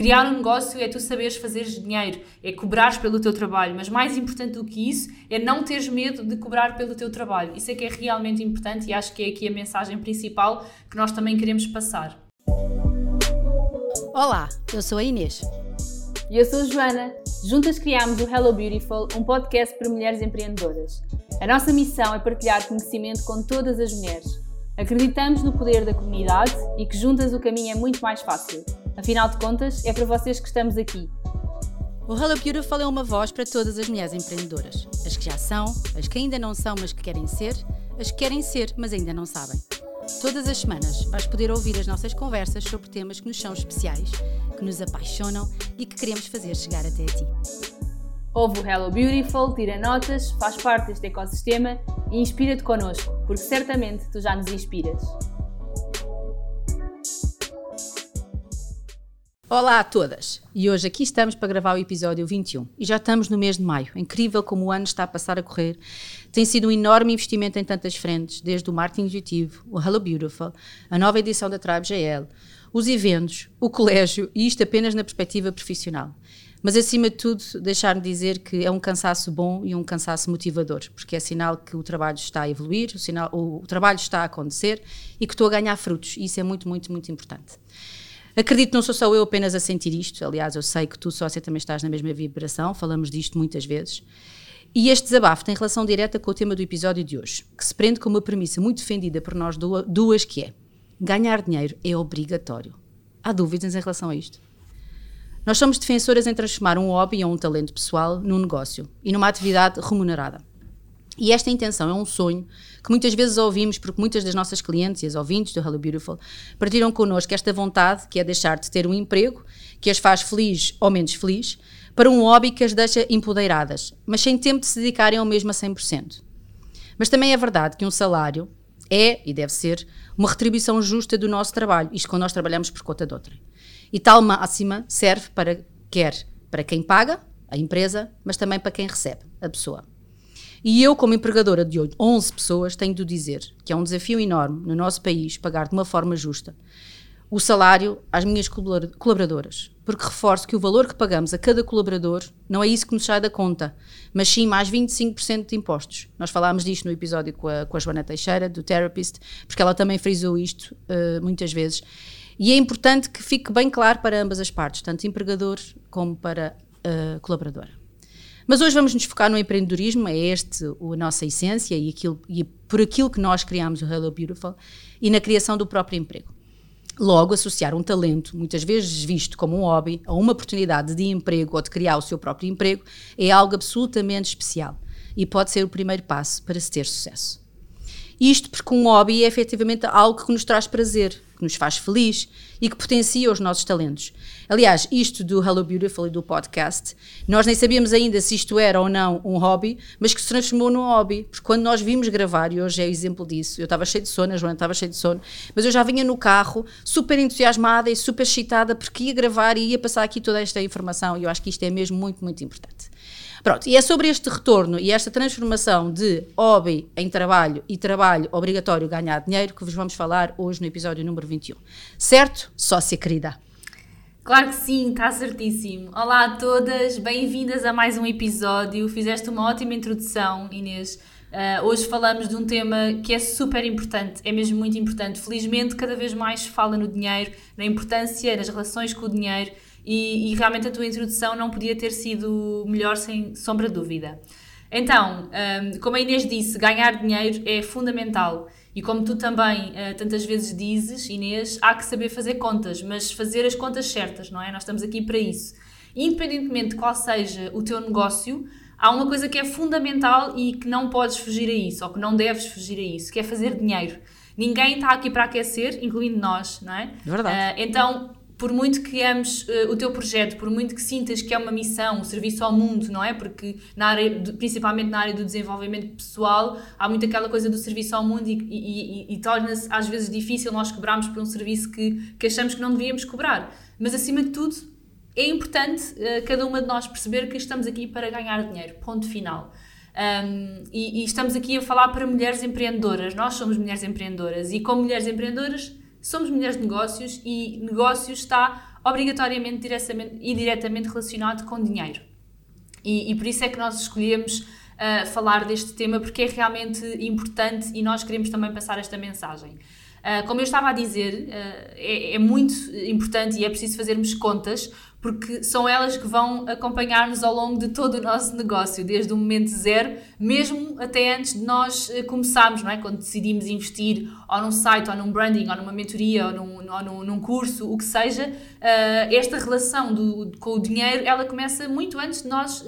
Criar um negócio é tu saberes fazer dinheiro, é cobrares pelo teu trabalho, mas mais importante do que isso é não teres medo de cobrar pelo teu trabalho. Isso é que é realmente importante e acho que é aqui a mensagem principal que nós também queremos passar. Olá, eu sou a Inês. E eu sou a Joana. Juntas criámos o Hello Beautiful, um podcast para mulheres empreendedoras. A nossa missão é partilhar conhecimento com todas as mulheres. Acreditamos no poder da comunidade e que juntas o caminho é muito mais fácil. Afinal de contas, é para vocês que estamos aqui. O Hello Beautiful é uma voz para todas as mulheres empreendedoras. As que já são, as que ainda não são, mas que querem ser, as que querem ser, mas ainda não sabem. Todas as semanas vais poder ouvir as nossas conversas sobre temas que nos são especiais, que nos apaixonam e que queremos fazer chegar até a ti. Ouve o Hello Beautiful, tira notas, faz parte deste ecossistema e inspira-te connosco, porque certamente tu já nos inspiras. Olá a todas! E hoje aqui estamos para gravar o episódio 21. E já estamos no mês de maio. Incrível como o ano está a passar a correr. Tem sido um enorme investimento em tantas frentes, desde o marketing intuitivo, o Hello Beautiful, a nova edição da Tribe GL, os eventos, o colégio e isto apenas na perspectiva profissional. Mas acima de tudo, deixar-me dizer que é um cansaço bom e um cansaço motivador, porque é sinal que o trabalho está a evoluir, o, sinal, o, o trabalho está a acontecer e que estou a ganhar frutos. E isso é muito, muito, muito importante. Acredito que não sou só eu apenas a sentir isto, aliás, eu sei que tu, sócia, também estás na mesma vibração, falamos disto muitas vezes. E este desabafo tem relação direta com o tema do episódio de hoje, que se prende com uma premissa muito defendida por nós duas, que é ganhar dinheiro é obrigatório. Há dúvidas em relação a isto? Nós somos defensoras em transformar um hobby ou um talento pessoal num negócio e numa atividade remunerada. E esta intenção é um sonho que muitas vezes ouvimos, porque muitas das nossas clientes e as ouvintes do Hello Beautiful partiram connosco esta vontade, que é deixar de ter um emprego que as faz feliz ou menos feliz, para um hobby que as deixa empoderadas, mas sem tempo de se dedicarem ao mesmo a 100%. Mas também é verdade que um salário é, e deve ser, uma retribuição justa do nosso trabalho, isto quando nós trabalhamos por conta de outra. E tal máxima serve para, quer para quem paga, a empresa, mas também para quem recebe, a pessoa. E eu, como empregadora de 11 pessoas, tenho de dizer que é um desafio enorme no nosso país pagar de uma forma justa o salário às minhas colaboradoras, porque reforço que o valor que pagamos a cada colaborador não é isso que nos sai da conta, mas sim mais 25% de impostos. Nós falámos disto no episódio com a, com a Joana Teixeira, do Therapist, porque ela também frisou isto uh, muitas vezes. E é importante que fique bem claro para ambas as partes, tanto empregador como para uh, colaboradora. Mas hoje vamos nos focar no empreendedorismo, é este a nossa essência e, aquilo, e por aquilo que nós criamos o Hello Beautiful e na criação do próprio emprego. Logo, associar um talento, muitas vezes visto como um hobby, a uma oportunidade de emprego ou de criar o seu próprio emprego, é algo absolutamente especial e pode ser o primeiro passo para se ter sucesso. Isto porque um hobby é efetivamente algo que nos traz prazer, que nos faz feliz e que potencia os nossos talentos. Aliás, isto do Hello Beautiful e do podcast, nós nem sabíamos ainda se isto era ou não um hobby, mas que se transformou num hobby. Porque quando nós vimos gravar, e hoje é exemplo disso, eu estava cheio de sono, a Joana estava cheia de sono, mas eu já vinha no carro super entusiasmada e super excitada porque ia gravar e ia passar aqui toda esta informação e eu acho que isto é mesmo muito, muito importante. Pronto, e é sobre este retorno e esta transformação de hobby em trabalho e trabalho obrigatório ganhar dinheiro que vos vamos falar hoje no episódio número 21. Certo, sócia querida? Claro que sim, está certíssimo. Olá a todas, bem-vindas a mais um episódio. Fizeste uma ótima introdução, Inês. Uh, hoje falamos de um tema que é super importante, é mesmo muito importante. Felizmente, cada vez mais se fala no dinheiro, na importância das relações com o dinheiro e, e, realmente a tua introdução não podia ter sido melhor sem sombra de dúvida. Então, um, como a Inês disse, ganhar dinheiro é fundamental. E como tu também uh, tantas vezes dizes, Inês, há que saber fazer contas, mas fazer as contas certas, não é? Nós estamos aqui para isso. Independentemente de qual seja o teu negócio, há uma coisa que é fundamental e que não podes fugir a isso, ou que não deves fugir a isso, que é fazer dinheiro. Ninguém está aqui para aquecer, incluindo nós, não é? Verdade. Uh, então, por muito que ames uh, o teu projeto, por muito que sintas que é uma missão, um serviço ao mundo, não é? Porque na área, de, principalmente na área do desenvolvimento pessoal, há muito aquela coisa do serviço ao mundo e, e, e, e torna-se às vezes difícil nós cobrarmos por um serviço que, que achamos que não devíamos cobrar. Mas acima de tudo, é importante uh, cada uma de nós perceber que estamos aqui para ganhar dinheiro. Ponto final. Um, e, e estamos aqui a falar para mulheres empreendedoras. Nós somos mulheres empreendedoras e, como mulheres empreendedoras, somos mulheres de negócios e negócios está obrigatoriamente diretamente, e diretamente relacionado com dinheiro. E, e por isso é que nós escolhemos uh, falar deste tema, porque é realmente importante e nós queremos também passar esta mensagem. Uh, como eu estava a dizer, uh, é, é, muito importante e é preciso fazermos contas, porque são elas que vão acompanhar-nos ao longo de todo o nosso negócio, desde o momento zero, mesmo até antes de nós uh, começarmos, não é? quando decidimos investir ou num site, ou num branding, ou numa mentoria, ou num, ou num, num curso, o que seja, esta relação do, com o dinheiro, ela começa muito antes de nós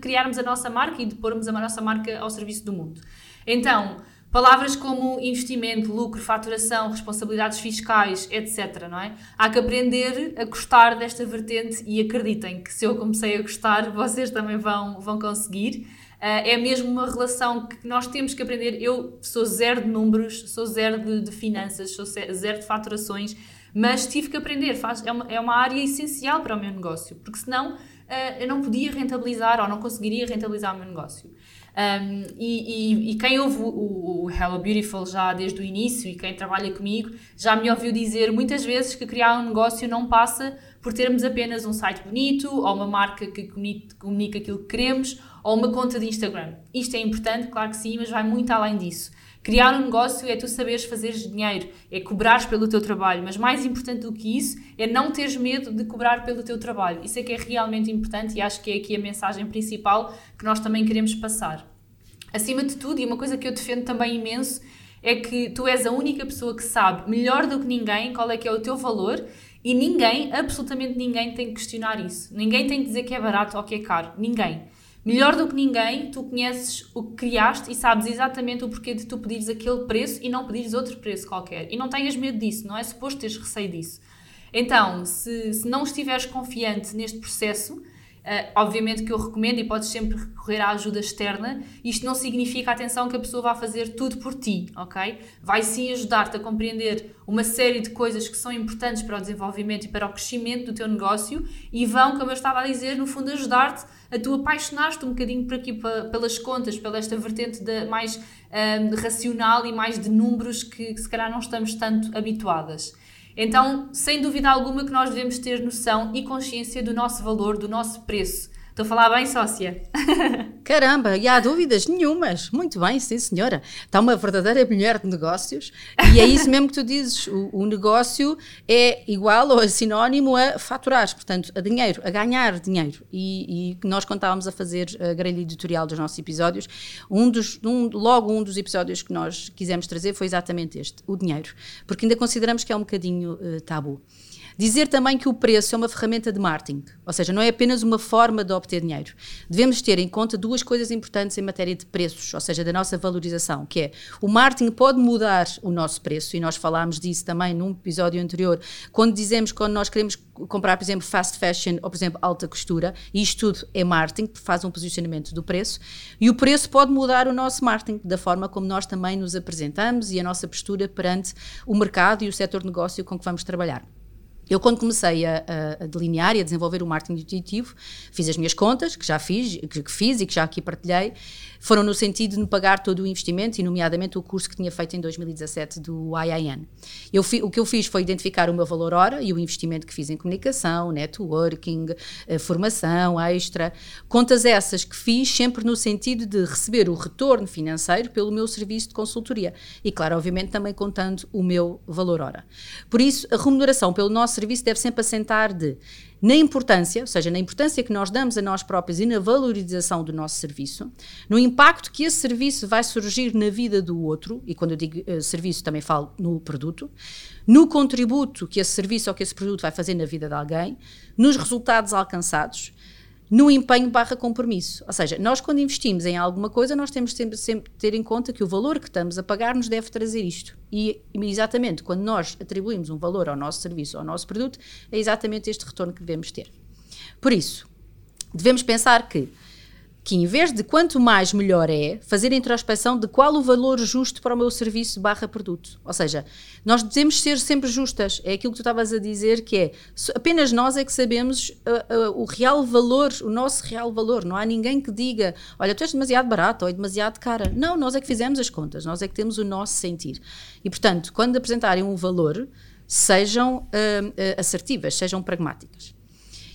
criarmos a nossa marca e de pormos a nossa marca ao serviço do mundo. Então, Palavras como investimento, lucro, faturação, responsabilidades fiscais, etc. Não é? Há que aprender a gostar desta vertente e acreditem que se eu comecei a gostar, vocês também vão, vão conseguir. Uh, é mesmo uma relação que nós temos que aprender. Eu sou zero de números, sou zero de, de finanças, sou zero de faturações, mas tive que aprender. Faz, é, uma, é uma área essencial para o meu negócio, porque senão uh, eu não podia rentabilizar ou não conseguiria rentabilizar o meu negócio. Um, e, e, e, quem ouve o, o, Hello Beautiful já desde o início e quem trabalha comigo já me ouviu dizer muitas vezes que criar um negócio não passa por termos apenas um site bonito ou uma marca que comunica aquilo que queremos ou uma conta de Instagram. Isto é importante, claro que sim, mas vai muito além disso. Criar um negócio é tu saberes fazer dinheiro, é cobrares pelo teu trabalho, mas mais importante do que isso é não teres medo de cobrar pelo teu trabalho. Isso é que é realmente importante e acho que é aqui a mensagem principal que nós também queremos passar. Acima de tudo, e uma coisa que eu defendo também imenso, é que tu és a única pessoa que sabe melhor do que ninguém qual é que é o teu valor e ninguém, absolutamente ninguém, tem que questionar isso. Ninguém tem que dizer que é barato ou que é caro. Ninguém. Melhor do que ninguém, tu conheces o que criaste e sabes exatamente o porquê de tu pedires aquele preço e não pedires outro preço qualquer. E não tenhas medo disso, não é suposto teres receio disso. Então, se, se não estiveres confiante neste processo, Uh, obviamente que eu recomendo e podes sempre recorrer à ajuda externa. Isto não significa, atenção, que a pessoa vá fazer tudo por ti, ok? Vai sim ajudar-te a compreender uma série de coisas que são importantes para o desenvolvimento e para o crescimento do teu negócio e vão, como eu estava a dizer, no fundo ajudar-te a tu apaixonar-te um bocadinho por aqui pelas contas, pela esta vertente de, mais um, ah, racional e mais de números que, que se calhar não estamos tanto habituadas. Então, sem dúvida alguma que nós devemos ter noção e consciência do nosso valor, do nosso preço. Estou a falar bem, sócia? Caramba, e há dúvidas nenhumas. Muito bem, sim, senhora. Está uma verdadeira mulher de negócios e é isso mesmo que tu dizes. O, o negócio é igual ou é sinónimo a faturar, portanto, a dinheiro, a ganhar dinheiro. E, e nós, quando estávamos a fazer a grelha editorial dos nossos episódios, um dos, um, logo um dos episódios que nós quisemos trazer foi exatamente este, o dinheiro. Porque ainda consideramos que é um bocadinho uh, tabu. Dizer também que o preço é uma ferramenta de marketing, ou seja, não é apenas uma forma de obter dinheiro. Devemos ter em conta duas coisas importantes em matéria de preços, ou seja, da nossa valorização, que é o marketing pode mudar o nosso preço, e nós falámos disso também num episódio anterior, quando dizemos quando nós queremos comprar, por exemplo, fast fashion ou, por exemplo, alta costura, e isto tudo é marketing, faz um posicionamento do preço, e o preço pode mudar o nosso marketing, da forma como nós também nos apresentamos e a nossa postura perante o mercado e o setor de negócio com que vamos trabalhar. Eu, quando comecei a, a, delinear e a desenvolver o marketing intuitivo, fiz as minhas contas, que já fiz, que, fiz e que já aqui partilhei, foram no sentido de me pagar todo o investimento e, nomeadamente, o curso que tinha feito em 2017 do IIN. Eu fi, o que eu fiz foi identificar o meu valor hora e o investimento que fiz em comunicação, networking, eh, formação extra. Contas essas que fiz sempre no sentido de receber o retorno financeiro pelo meu serviço de consultoria. E, claro, obviamente, também contando o meu valor hora. Por isso, a remuneração pelo nosso serviço deve sempre assentar de na importância, ou seja, na importância que nós damos a nós próprios e na valorização do nosso serviço, no impacto que esse serviço vai surgir na vida do outro, e quando eu digo uh, serviço também falo no produto, no contributo que esse serviço ou que esse produto vai fazer na vida de alguém, nos resultados alcançados no empenho barra compromisso. Ou seja, nós quando investimos em alguma coisa, nós temos sempre, sempre ter em conta que o valor que estamos a pagar nos deve trazer isto. E exatamente quando nós atribuímos um valor ao nosso serviço, ao nosso produto, é exatamente este retorno que devemos ter. Por isso, devemos pensar que que em vez de quanto mais melhor é, fazer a introspeção de qual o valor justo para o meu serviço barra produto. Ou seja, nós devemos ser sempre justas. É aquilo que tu estavas a dizer que é, apenas nós é que sabemos uh, uh, o real valor, o nosso real valor. Não há ninguém que diga, olha, tu és demasiado barato ou é demasiado cara. Não, nós é que fizemos as contas, nós é que temos o nosso sentir. E portanto, quando apresentarem um valor, sejam uh, uh, assertivas, sejam pragmáticas.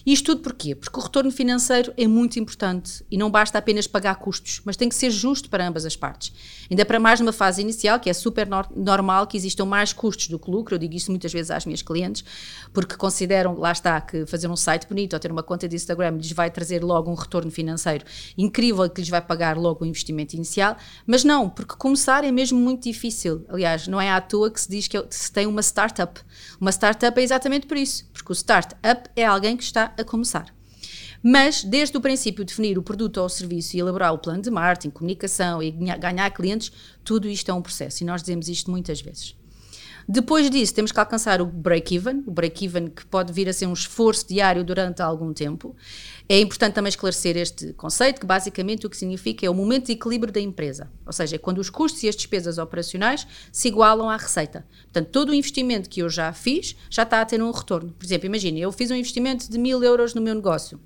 Isto tudo porquê? Porque o retorno financeiro é muito importante e não basta apenas pagar custos, mas tem que ser justo para ambas as partes. Ainda para mais numa fase inicial, que é super no normal que existam mais custos do que lucro, eu digo isso muitas vezes às minhas clientes, porque consideram, lá está, que fazer um site bonito ou ter uma conta de Instagram lhes vai trazer logo um retorno financeiro incrível que lhes vai pagar logo o investimento inicial, mas não, porque começar é mesmo muito difícil. Aliás, não é à toa que se diz que se tem uma startup. Uma startup é exatamente por isso, porque o startup é alguém que está a começar. Mas, desde o princípio, definir o produto ou o serviço e elaborar o plano de marketing, comunicação e ganhar clientes, tudo isto é um processo e nós dizemos isto muitas vezes. Depois disso, temos que alcançar o break-even, o break-even que pode vir a ser um esforço diário durante algum tempo. É importante também esclarecer este conceito, que basicamente o que significa é o momento de equilíbrio da empresa, ou seja, é quando os custos e as despesas operacionais se igualam à receita. Portanto, todo o investimento que eu já fiz já está a ter um retorno. Por exemplo, imagine, eu fiz um investimento de mil euros no meu negócio.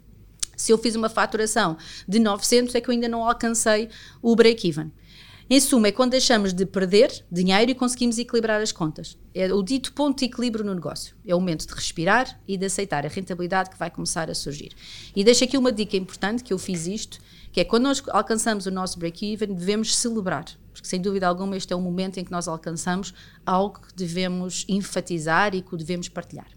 Se eu fiz uma faturação de 900, é que eu ainda não alcancei o break-even. Em suma, é quando deixamos de perder dinheiro e conseguimos equilibrar as contas. É o dito ponto de equilíbrio no negócio. É o momento de respirar e de aceitar a rentabilidade que vai começar a surgir. E deixo aqui uma dica importante, que eu fiz isto, que é quando nós alcançamos o nosso break-even, devemos celebrar. Porque, sem dúvida alguma, este é o momento em que nós alcançamos algo que devemos enfatizar e que devemos partilhar.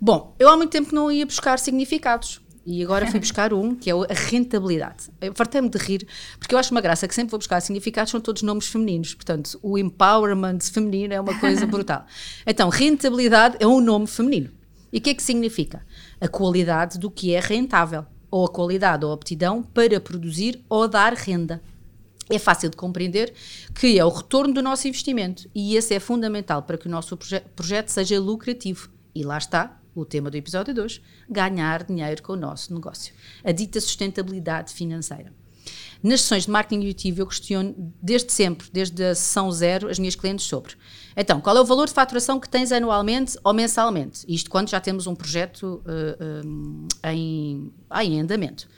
Bom, eu há muito tempo não ia buscar significados. E agora fui buscar um, que é a rentabilidade. Fartei-me de rir, porque eu acho uma graça que sempre vou buscar significados, são todos nomes femininos. Portanto, o empowerment feminino é uma coisa brutal. Então, rentabilidade é um nome feminino. E o que é que significa? A qualidade do que é rentável, ou a qualidade ou a aptidão para produzir ou dar renda. É fácil de compreender que é o retorno do nosso investimento e esse é fundamental para que o nosso proje projeto seja lucrativo. E lá está, o tema do episódio 2, ganhar dinheiro com o nosso negócio. A dita sustentabilidade financeira. Nas sessões de marketing intuitivo eu questiono desde sempre, desde a sessão zero, as minhas clientes sobre. Então, qual é o valor de faturação que tens anualmente ou mensalmente? Isto quando já temos um projeto uh, um, em, ah, em andamento.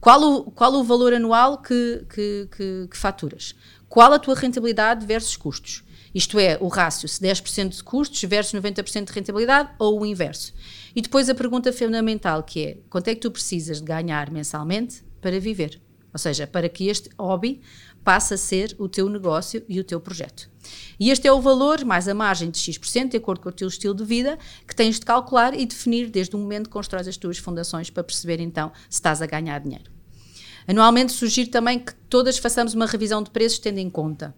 Qual o, qual o valor anual que, que, que, que faturas? Qual a tua rentabilidade versus custos? Isto é, o rácio, se 10% de custos versus 90% de rentabilidade ou o inverso. E depois a pergunta fundamental que é, quanto é que tu precisas de ganhar mensalmente para viver? Ou seja, para que este hobby passe a ser o teu negócio e o teu projeto. E este é o valor, mais a margem de X%, de acordo com o teu estilo de vida, que tens de calcular e definir desde o momento que constróis as tuas fundações para perceber então se estás a ganhar dinheiro. Anualmente sugiro também que todas façamos uma revisão de preços tendo em conta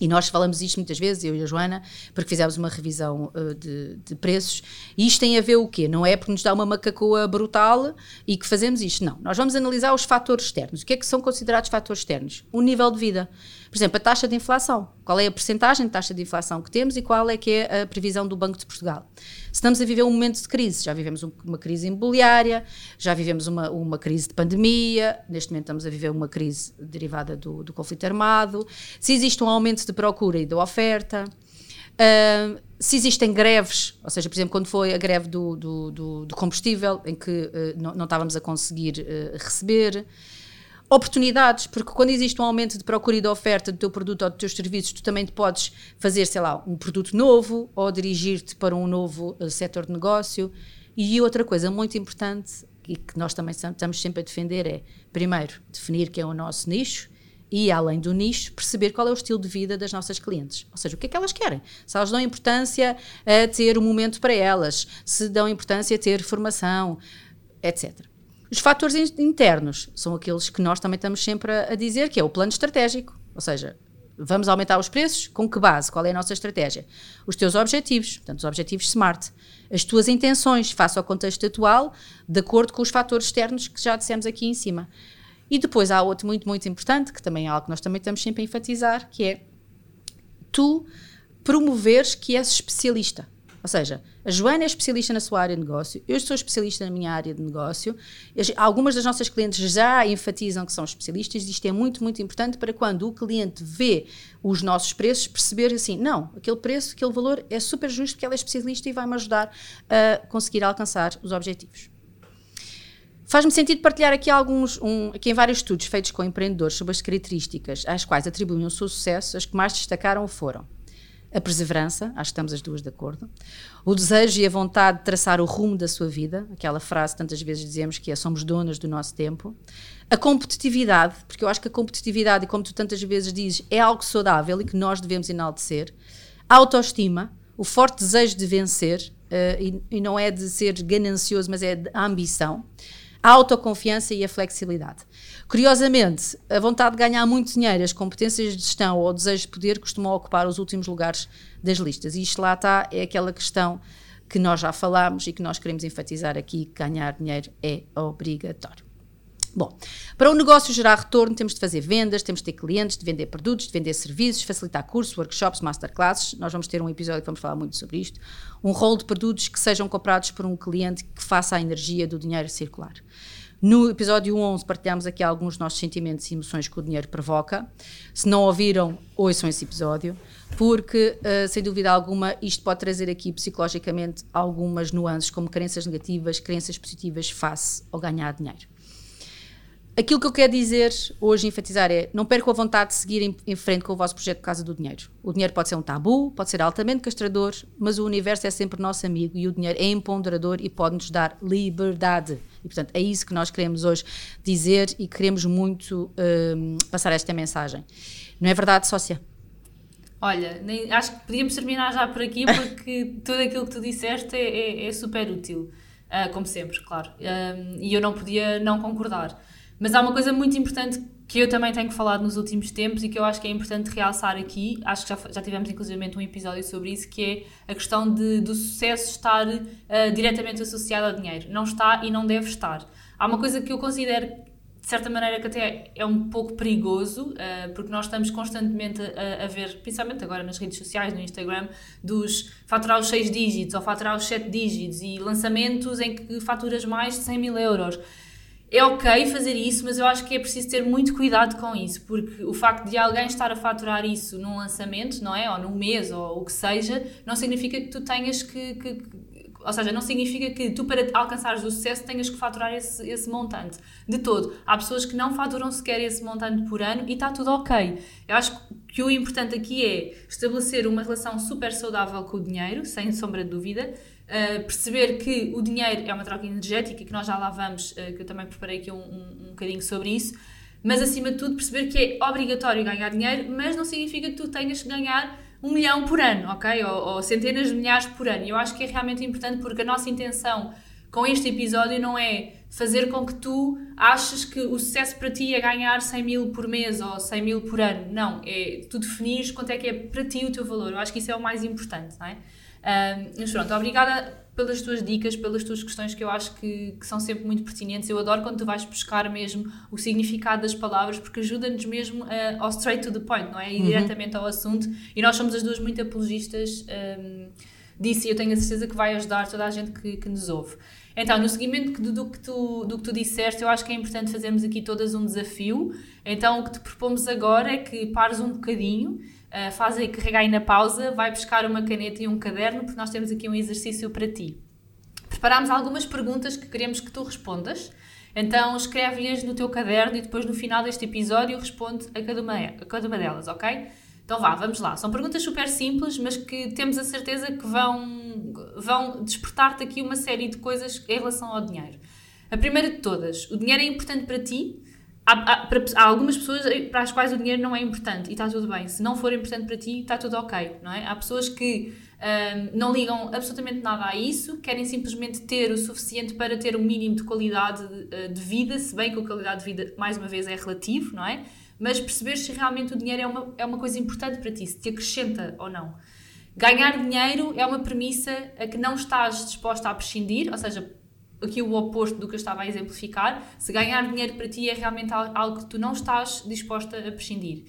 e nós falamos isto muitas vezes, eu e a Joana, porque fizemos uma revisão uh, de, de, preços. E isto tem a ver o quê? Não é porque nos dá uma macacoa brutal e que fazemos isto. Não. Nós vamos analisar os fatores externos. O que é que são considerados fatores externos? O nível de vida. Por exemplo, a taxa de inflação. Qual é a percentagem de taxa de inflação que temos e qual é que é a previsão do Banco de Portugal? Se estamos a viver um momento de crise, já vivemos uma crise imobiliária, já vivemos uma, uma crise de pandemia, neste momento estamos a viver uma crise derivada do, do conflito armado, se existe um aumento de procura e de oferta, uh, se existem greves, ou seja, por exemplo, quando foi a greve do, do, do, do combustível, em que uh, não, não, estávamos a conseguir uh, receber, oportunidades, porque quando existe um aumento de procura e de oferta do teu produto ou dos teus serviços, tu também podes fazer, sei lá, um produto novo ou dirigir-te para um novo uh, setor de negócio. E outra coisa muito importante e que nós também estamos sempre a defender é, primeiro, definir quem é o nosso nicho e, além do nicho, perceber qual é o estilo de vida das nossas clientes. Ou seja, o que é que elas querem. Se elas dão importância a ter um momento para elas, se dão importância a ter formação, etc. Os fatores internos são aqueles que nós também estamos sempre a, dizer, que é o plano estratégico. Ou seja, vamos aumentar os preços? Com que base? Qual é a nossa estratégia? Os teus objetivos, portanto, os objetivos SMART. As tuas intenções face ao contexto atual, de acordo com os fatores externos que já dissemos aqui em cima. E depois há outro muito, muito importante, que também é algo que nós também estamos sempre a enfatizar, que é tu promoveres que és especialista. Ou seja, a Joana é especialista na sua área de negócio, eu sou especialista na minha área de negócio. Algumas das nossas clientes já enfatizam que são especialistas, e isto é muito, muito importante para quando o cliente vê os nossos preços, perceber assim: não, aquele preço, aquele valor é super justo porque ela é especialista e vai-me ajudar a conseguir alcançar os objetivos. Faz-me sentido partilhar aqui alguns, um, aqui em vários estudos feitos com empreendedores sobre as características às quais atribuem o seu sucesso, as que mais destacaram foram. A perseverança, acho que estamos as duas de acordo, o desejo e a vontade de traçar o rumo da sua vida, aquela frase tantas vezes dizemos que é somos donas do nosso tempo, a competitividade, porque eu acho que a competitividade, como tu tantas vezes dizes, é algo saudável e que nós devemos enaltecer, a autoestima, o forte desejo de vencer, uh, e, e não é de ser ganancioso, mas é de ambição, a autoconfiança e a flexibilidade. Curiosamente, a vontade de ganhar muito dinheiro, as competências de gestão ou o desejo de poder costumam ocupar os últimos lugares das listas. E isto lá está, é aquela questão que nós já falámos e que nós queremos enfatizar aqui: ganhar dinheiro é obrigatório. Bom, para o negócio gerar retorno, temos de fazer vendas, temos de ter clientes, de vender produtos, de vender serviços, facilitar cursos, workshops, masterclasses. Nós vamos ter um episódio que vamos falar muito sobre isto. Um rol de produtos que sejam comprados por um cliente que faça a energia do dinheiro circular. No episódio 11 partilhamos aqui alguns dos nossos sentimentos e emoções que o dinheiro provoca. Se não ouviram, ouçam esse episódio, porque, uh, sem dúvida alguma, isto pode trazer aqui psicologicamente algumas nuances, como crenças negativas, crenças positivas face ao ganhar dinheiro. Aquilo que eu quero dizer hoje, enfatizar, é não percam a vontade de seguir em, em, frente com o vosso projeto de Casa do Dinheiro. O dinheiro pode ser um tabu, pode ser altamente castrador, mas o universo é sempre nosso amigo e o dinheiro é empoderador e pode-nos dar liberdade. E, portanto, é isso que nós queremos hoje dizer e queremos muito um, passar esta mensagem. Não é verdade, sócia? Olha, nem, acho que podíamos terminar já por aqui porque tudo aquilo que tu disseste é, é, é super útil, uh, como sempre, claro. Um, e eu não podia não concordar. Mas há uma coisa muito importante que eu também tenho falado nos últimos tempos e que eu acho que é importante realçar aqui, acho que já, já tivemos inclusivamente um episódio sobre isso, que é a questão de, do sucesso estar uh, diretamente associado ao dinheiro. Não está e não deve estar. Há uma coisa que eu considero, de certa maneira, que até é um pouco perigoso, uh, porque nós estamos constantemente a, a, ver, principalmente agora nas redes sociais, no Instagram, dos faturar os 6 dígitos ou faturar os 7 dígitos e lançamentos em que faturas mais de 100 mil euros é ok fazer isso, mas eu acho que é preciso ter muito cuidado com isso, porque o facto de alguém estar a faturar isso num lançamento, não é? Ou num mês, ou o que seja, não significa que tu tenhas que, que, ou seja, não significa que tu, para alcançares o sucesso, tenhas que faturar esse, esse montante. De todo. Há pessoas que não faturam sequer esse montante por ano e está tudo ok. Eu acho que o importante aqui é estabelecer uma relação super saudável com o dinheiro, sem sombra de dúvida, Uh, perceber que o dinheiro é uma troca energética que nós já lá vamos, uh, que eu também preparei aqui um, um, um bocadinho sobre isso, mas acima de tudo perceber que é obrigatório ganhar dinheiro, mas não significa que tu tenhas que ganhar um milhão por ano, ok? Ou, ou centenas de milhares por ano. E eu acho que é realmente importante porque a nossa intenção com este episódio não é fazer com que tu aches que o sucesso para ti é ganhar 100 mil por mês ou 100 mil por ano. Não, é tu definires quanto é que é para ti o teu valor. Eu acho que isso é o mais importante, não é? Um, mas pronto, obrigada pelas tuas dicas, pelas tuas questões que eu acho que, que, são sempre muito pertinentes. Eu adoro quando tu vais buscar mesmo o significado das palavras, porque ajuda-nos mesmo uh, ao straight to the point, não é? E uhum. diretamente ao assunto. E nós somos as duas muito apologistas um, disso e eu tenho a certeza que vai ajudar toda a gente que, que nos ouve. Então, no seguimento do, do, que tu, do que tu disseste, eu acho que é importante fazermos aqui todas um desafio. Então, o que te propomos agora é que pares um bocadinho Uh, faz aí, carrega aí na pausa, vai buscar uma caneta e um caderno, porque nós temos aqui um exercício para ti. Preparámos algumas perguntas que queremos que tu respondas. Então escreve-as no teu caderno e depois no final deste episódio responde a cada uma, a cada uma delas, ok? Então vá, vamos lá. São perguntas super simples, mas que temos a certeza que vão, vão despertar-te aqui uma série de coisas em relação ao dinheiro. A primeira de todas, o dinheiro é importante para ti? Há, há, para, há, algumas pessoas para as quais o dinheiro não é importante e está tudo bem. Se não for importante para ti, está tudo ok, não é? Há pessoas que um, não ligam absolutamente nada a isso, querem simplesmente ter o suficiente para ter um mínimo de qualidade de, eh, de vida, se bem que a qualidade de vida, mais uma vez, é relativo, não é? Mas perceber se realmente o dinheiro é uma, é uma coisa importante para ti, se te acrescenta ou não. Ganhar dinheiro é uma premissa a que não estás disposta a prescindir, ou seja, aqui o oposto do que eu estava a exemplificar. Se ganhar dinheiro para ti é realmente algo que tu não estás disposta a prescindir.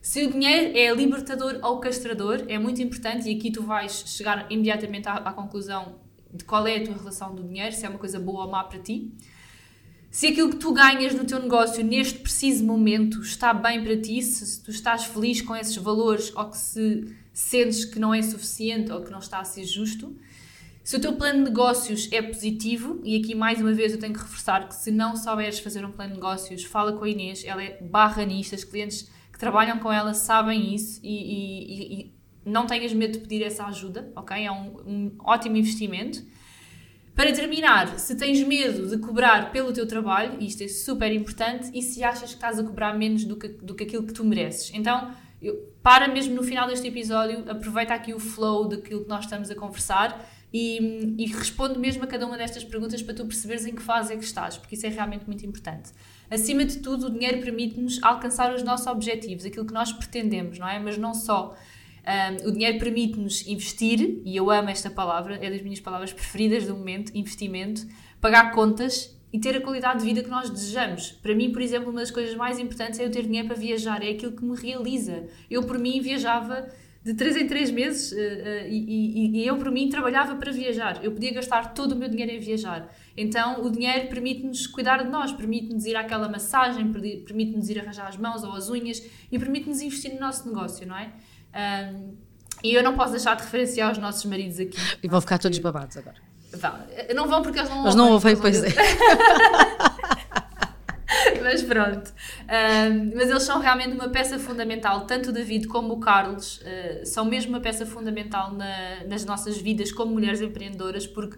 Se o dinheiro é libertador ou castrador, é muito importante e aqui tu vais chegar imediatamente à, à conclusão de qual é a tua relação do dinheiro, se é uma coisa boa ou má para ti. Se aquilo que tu ganhas no teu negócio neste preciso momento está bem para ti, se tu estás feliz com esses valores ou que se sentes que não é suficiente ou que não está a ser justo, se o teu plano de negócios é positivo, e aqui mais uma vez eu tenho que reforçar que se não souberes fazer um plano de negócios, fala com a Inês, ela é barra nisto, os clientes que trabalham com ela sabem isso e, e, e não tenhas medo de pedir essa ajuda, ok? É um, um ótimo investimento. Para terminar, se tens medo de cobrar pelo teu trabalho, isto é super importante, e se achas que estás a cobrar menos do que, do que aquilo que tu mereces. Então, eu, para mesmo no final deste episódio, aproveita aqui o flow daquilo que nós estamos a conversar e, e responde mesmo a cada uma destas perguntas para tu perceberes em que fase é que estás, porque isso é realmente muito importante. Acima de tudo, o dinheiro permite-nos alcançar os nossos objetivos, aquilo que nós pretendemos, não é? Mas não só. Um, o dinheiro permite-nos investir, e eu amo esta palavra, é das minhas palavras preferidas do momento, investimento, pagar contas e ter a qualidade de vida que nós desejamos. Para mim, por exemplo, uma das coisas mais importantes é eu ter dinheiro para viajar, é aquilo que me realiza. Eu, por mim, viajava de 3 em 3 meses uh, uh, e, e, eu, por mim, trabalhava para viajar. Eu podia gastar todo o meu dinheiro em viajar. Então, o dinheiro permite-nos cuidar de nós, permite-nos ir àquela massagem, permite-nos ir arranjar as mãos ou as unhas e permite-nos investir no nosso negócio, não é? Um, e eu não posso deixar de referenciar os nossos maridos aqui. E vão ficar todos babados agora. Vão. Não vão porque eles não Eles não ouvem, pois é. mas pronto. Um, mas eles são realmente uma peça fundamental, tanto o David como o Carlos uh, são mesmo uma peça fundamental na, nas nossas vidas como mulheres empreendedoras, porque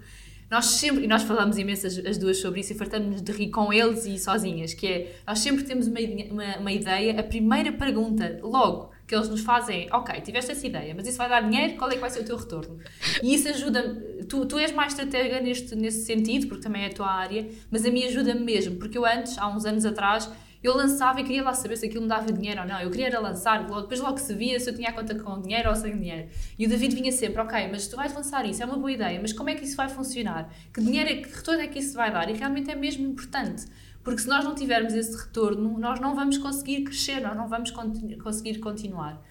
nós sempre, e nós falamos imenso as, as duas sobre isso e fartamos de rir com eles e sozinhas, que é, nós sempre temos uma, uma, uma ideia, a primeira pergunta, logo, que eles nos fazem ok, tiveste essa ideia, mas isso vai dar dinheiro, qual é que vai ser o teu retorno? E isso ajuda tu, tu és mais estratega neste, nesse sentido, porque também é a tua área, mas a mim ajuda-me mesmo, porque eu antes, há uns anos atrás, eu lançava e queria lá saber se aquilo me dava dinheiro ou não. Eu queria era lançar, depois logo se via se eu tinha a conta com dinheiro ou sem dinheiro. E o David vinha sempre, ok, mas tu vais lançar isso, é uma boa ideia, mas como é que isso vai funcionar? Que dinheiro é que retorno é que isso vai dar? E realmente é mesmo importante. Porque se nós não tivermos esse retorno, nós não vamos conseguir crescer, nós não vamos continu conseguir continuar.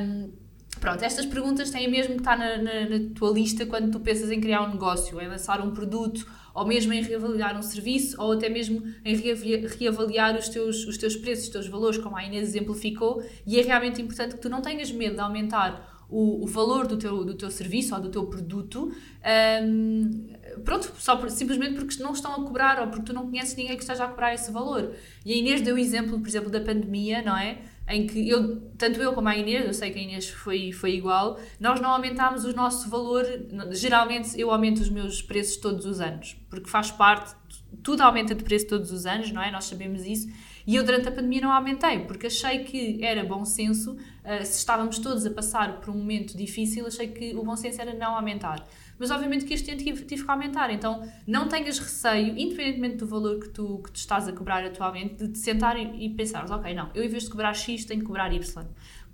Um, Pronto, estas perguntas têm mesmo que estar na, na, na, tua lista quando tu pensas em criar um negócio, em lançar um produto, ou mesmo em reavaliar um serviço, ou até mesmo em reavaliar os teus, os teus preços, os teus valores, como a Inês exemplificou. E é realmente importante que tu não tenhas medo de aumentar o, o valor do teu, do teu serviço ou do teu produto, um, pronto, só por, simplesmente porque não estão a cobrar ou porque tu não conheces ninguém que esteja a cobrar esse valor. E a Inês deu o exemplo, por exemplo, da pandemia, não é? Em que eu, tanto eu como a Inês, eu sei que a Inês foi, foi igual, nós não aumentámos o nosso valor, geralmente eu aumento os meus preços todos os anos, porque faz parte, tudo aumenta de preço todos os anos, não é? Nós sabemos isso, e eu durante a pandemia não aumentei, porque achei que era bom senso, uh, se estávamos todos a passar por um momento difícil, achei que o bom senso era não aumentar mas obviamente que este ano tive, tive que aumentar. Então não tenhas receio, independentemente do valor que tu, que tu estás a cobrar atualmente, de te sentar e, e pensares, ok, não, eu em vez de cobrar X tenho que cobrar Y.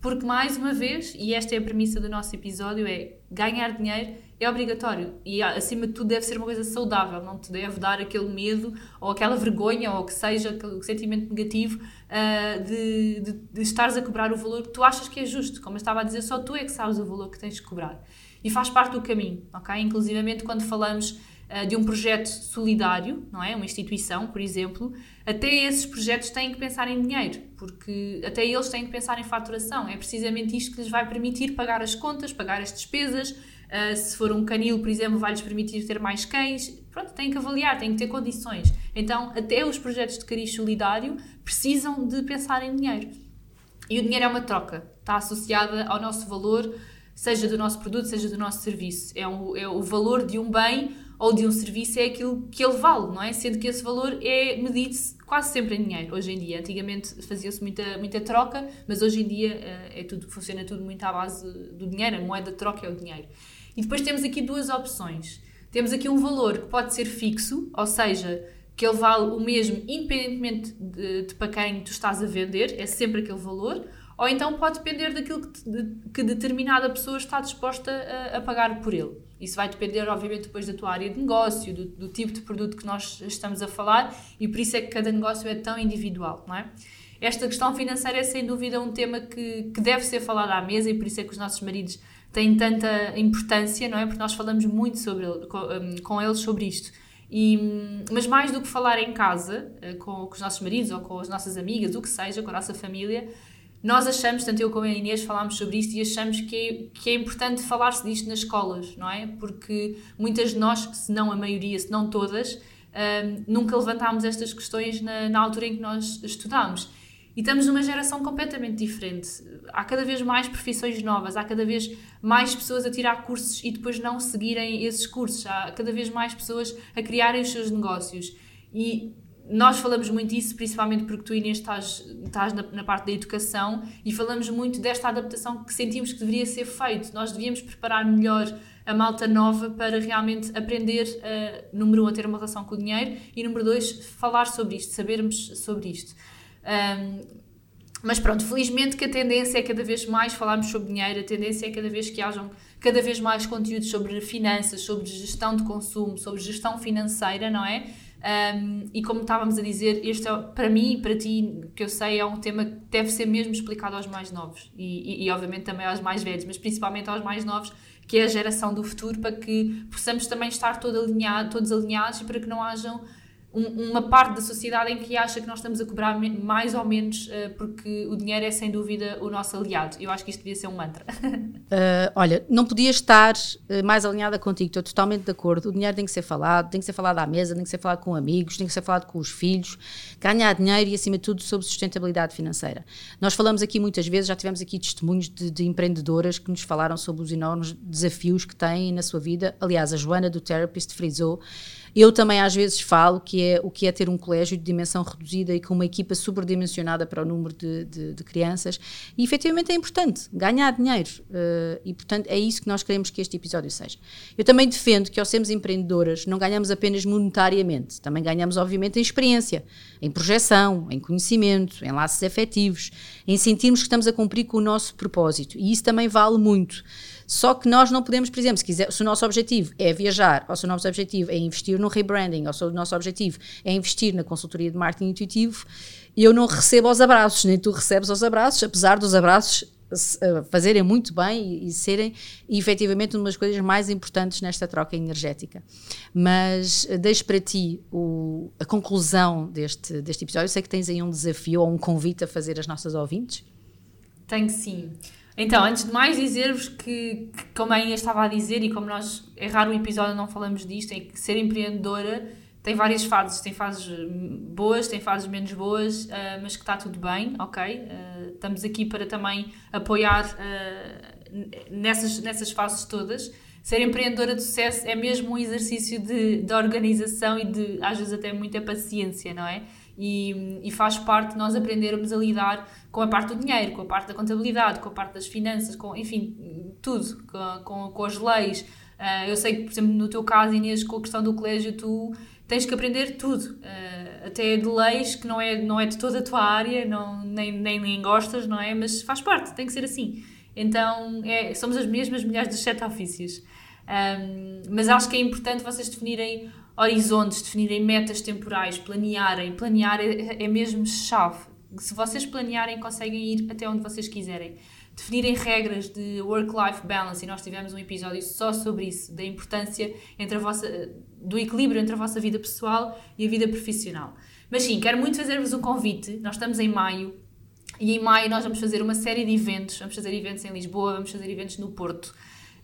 Porque mais uma vez, e esta é a premissa do nosso episódio, é ganhar dinheiro é obrigatório e acima de tudo deve ser uma coisa saudável, não te deve dar aquele medo ou aquela vergonha ou que seja aquele sentimento negativo uh, de, de, de estares a cobrar o valor que tu achas que é justo. Como eu estava a dizer, só tu é que sabes o valor que tens de cobrar e faz parte do caminho, ok? Inclusivamente quando falamos uh, de um projeto solidário, não é? Uma instituição, por exemplo, até esses projetos têm que pensar em dinheiro, porque até eles têm que pensar em faturação. É precisamente isto que lhes vai permitir pagar as contas, pagar as despesas. Uh, se for um canil, por exemplo, vai-lhes permitir ter mais cães. Pronto, têm que avaliar, têm que ter condições. Então, até os projetos de cariz solidário precisam de pensar em dinheiro. E o dinheiro é uma troca, está associada ao nosso valor seja do nosso produto, seja do nosso serviço. É, é o valor de um bem ou de um serviço é aquilo que ele vale, não é? Sendo que esse valor é medido quase sempre em dinheiro, hoje em dia. Antigamente fazia-se muita, muita troca, mas hoje em dia eh, é tudo, funciona tudo muito à base do dinheiro, a moeda de troca é o dinheiro. E depois temos aqui duas opções. Temos aqui um valor que pode ser fixo, ou seja, que ele vale o mesmo independentemente de, de para quem tu estás a vender, é sempre aquele valor, ou então pode depender daquilo que, de, que determinada pessoa está disposta a, a, pagar por ele. Isso vai depender, obviamente, depois da tua área de negócio, do, do, tipo de produto que nós estamos a falar, e por isso é que cada negócio é tão individual, não é? Esta questão financeira é sem dúvida um tema que, que deve ser falado à mesa e por isso é que os nossos maridos têm tanta importância, não é? Porque nós falamos muito sobre com, um, com eles sobre isto. E, mas mais do que falar em casa eh, com, com, os nossos maridos ou com as nossas amigas, o que seja, com a nossa família, nós achamos, tanto eu como a Inês falámos sobre isto e achamos que é, que é importante falar-se disto nas escolas, não é? Porque muitas de nós, se não a maioria, se não todas, um, nunca levantámos estas questões na, na, altura em que nós estudámos. E estamos numa geração completamente diferente. Há cada vez mais profissões novas, há cada vez mais pessoas a tirar cursos e depois não seguirem esses cursos, há cada vez mais pessoas a criarem os seus negócios. E nós falamos muito disso, principalmente porque tu, Inês, estás, estás na, na, parte da educação e falamos muito desta adaptação que sentimos que deveria ser feito. Nós devíamos preparar melhor a malta nova para realmente aprender, uh, número um, a ter uma relação com o dinheiro e, número dois, falar sobre isto, sabermos sobre isto. Um, mas pronto, felizmente que a tendência é cada vez mais falarmos sobre dinheiro, a tendência é cada vez que hajam cada vez mais conteúdos sobre finanças, sobre gestão de consumo, sobre gestão financeira, não é? Um, e como estávamos a dizer, este é, para mim e para ti, que eu sei, é um tema que deve ser mesmo explicado aos mais novos. E, e, e, obviamente também aos mais velhos, mas principalmente aos mais novos, que é a geração do futuro, para que possamos também estar todo alinhado, todos alinhados e para que não hajam um, uma parte da sociedade em que acha que nós estamos a cobrar mais ou menos uh, porque o dinheiro é sem dúvida o nosso aliado. Eu acho que isto devia ser um mantra. uh, olha, não podia estar uh, mais alinhada contigo, estou totalmente de acordo. O dinheiro tem que ser falado, tem que ser falado à mesa, tem que ser falado com amigos, tem que ser falado com os filhos, ganhar dinheiro e acima de tudo sobre sustentabilidade financeira. Nós falamos aqui muitas vezes, já tivemos aqui testemunhos de, de empreendedoras que nos falaram sobre os enormes desafios que têm na sua vida. Aliás, a Joana do Therapist frisou eu também às vezes falo que é o que é ter um colégio de dimensão reduzida e com uma equipa superdimensionada para o número de, de, de crianças e efetivamente é importante ganhar dinheiro uh, e portanto é isso que nós queremos que este episódio seja. Eu também defendo que ao sermos empreendedoras não ganhamos apenas monetariamente, também ganhamos obviamente em experiência, em projeção, em conhecimento, em laços afetivos, em sentirmos que estamos a cumprir com o nosso propósito e isso também vale muito. Só que nós não podemos, por exemplo, se, quiser, se o nosso objetivo é viajar, ou se o nosso objetivo é investir no rebranding, ou se o nosso objetivo é investir na consultoria de marketing intuitivo, eu não recebo os abraços, nem tu recebes os abraços, apesar dos abraços eh, fazerem muito bem e, serem efetivamente uma das coisas mais importantes nesta troca energética. Mas eh, deixo para ti o, a conclusão deste, deste episódio. Eu sei que tens aí um desafio ou um convite a fazer às nossas ouvintes. Tenho sim. Então, antes de mais dizer-vos que, que, como a Inês estava a dizer, e como nós é raro o episódio não falamos disto, é que ser empreendedora tem várias fases, tem fases boas, tem fases menos boas, uh, mas que está tudo bem, ok? Uh, estamos aqui para também apoiar uh, nessas, nessas fases todas. Ser empreendedora de sucesso é mesmo um exercício de, de organização e de, às vezes, até muita paciência, não é? E, e, faz parte de nós aprendermos a lidar com a parte do dinheiro, com a parte da contabilidade, com a parte das finanças, com, enfim, tudo, com, com, com as leis. Uh, eu sei que, por exemplo, no teu caso, Inês, com a questão do colégio, tu tens que aprender tudo, uh, até de leis que não é, não é de toda a tua área, não, nem, nem, nem gostas, não é? Mas faz parte, tem que ser assim. Então, é, somos as mesmas mulheres dos sete ofícios. Um, mas acho que é importante vocês definirem horizontes, definirem metas temporais, planearem. Planear é, é mesmo chave. Se vocês planearem, conseguem ir até onde vocês quiserem. Definirem regras de work-life balance, e nós tivemos um episódio só sobre isso, da importância entre a vossa, do equilíbrio entre a vossa vida pessoal e a vida profissional. Mas sim, quero muito fazer-vos um convite. Nós estamos em maio e em maio nós vamos fazer uma série de eventos. Vamos fazer eventos em Lisboa, vamos fazer eventos no Porto.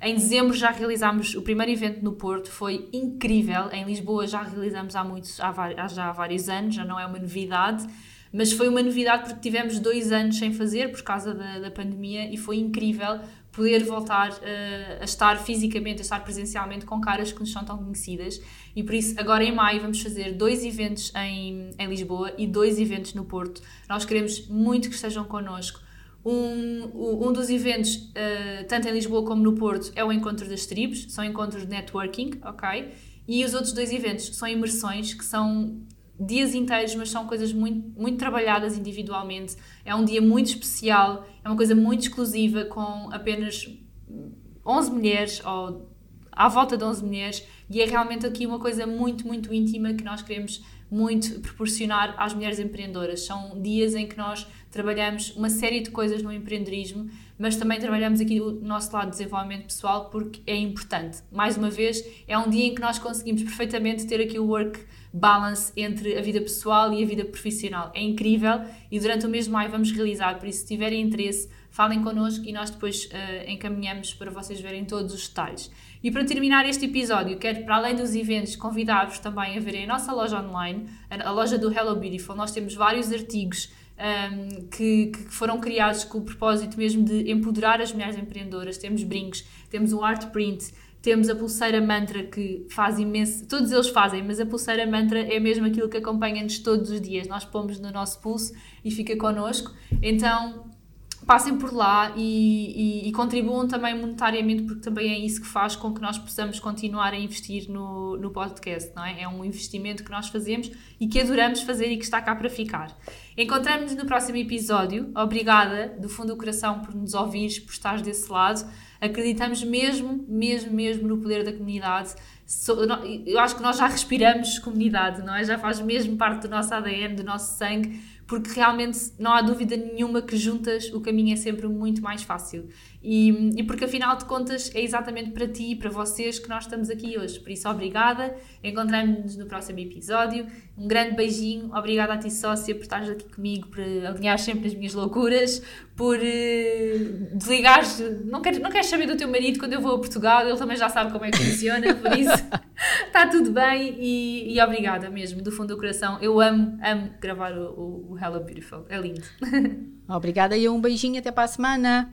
Em dezembro já realizámos o primeiro evento no Porto, foi incrível. Em Lisboa já realizamos há, muitos, há, já há vários anos, já não é uma novidade, mas foi uma novidade porque tivemos dois anos sem fazer por causa da, da pandemia e foi incrível poder voltar uh, a estar fisicamente, a estar presencialmente com caras que nos são tão conhecidas. E por isso, agora em maio, vamos fazer dois eventos em, em Lisboa e dois eventos no Porto. Nós queremos muito que estejam connosco um, um dos eventos, uh, tanto em Lisboa como no Porto, é o Encontro das Tribos, são encontros de networking, ok? E os outros dois eventos são imersões, que são dias inteiros, mas são coisas muito, muito trabalhadas individualmente. É um dia muito especial, é uma coisa muito exclusiva, com apenas 11 mulheres, ou à volta de 11 mulheres, e é realmente aqui uma coisa muito, muito íntima que nós queremos muito proporcionar às mulheres empreendedoras. São dias em que nós trabalhamos uma série de coisas no empreendedorismo, mas também trabalhamos aqui o nosso lado de desenvolvimento pessoal porque é importante. Mais uma vez, é um dia em que nós conseguimos perfeitamente ter aqui o work balance entre a vida pessoal e a vida profissional. É incrível e durante o mês de maio vamos realizar, por isso se tiverem interesse, falem connosco e nós depois uh, encaminhamos para vocês verem todos os detalhes. E para terminar este episódio, quero, para além dos eventos, convidar-vos também a verem a nossa loja online, a loja do Hello Beautiful. Nós temos vários artigos um, que, que, foram criados com o propósito mesmo de empoderar as mulheres empreendedoras. Temos brincos, temos o art print, temos a pulseira mantra que faz imenso, todos eles fazem, mas a pulseira mantra é mesmo aquilo que acompanha-nos todos os dias. Nós pomos no nosso pulso e fica connosco. Então passem por lá e, e, e, contribuam também monetariamente, porque também é isso que faz com que nós possamos continuar a investir no, no podcast, não é? É um investimento que nós fazemos e que adoramos fazer e que está cá para ficar. Encontramos-nos no próximo episódio. Obrigada do fundo do coração por nos ouvires, por estares desse lado. Acreditamos mesmo, mesmo, mesmo no poder da comunidade. Eu acho que nós já respiramos comunidade, não é? Já faz mesmo parte do nosso ADN, do nosso sangue porque realmente não há dúvida nenhuma que juntas o caminho é sempre muito mais fácil. E, e porque afinal de contas é exatamente para ti e para vocês que nós estamos aqui hoje. Por isso, obrigada. Encontramos-nos no próximo episódio. Um grande beijinho. Obrigada a ti, sócia, por estares aqui comigo, por alinhar sempre as minhas loucuras, por uh, desligares. Não queres, não queres saber do teu marido quando eu vou a Portugal, ele também já sabe como é que funciona, por isso está tudo bem. E, e, obrigada mesmo, do fundo do coração. Eu amo, amo gravar o, o Hello Beautiful. É lindo. Obrigada e um beijinho até para a semana.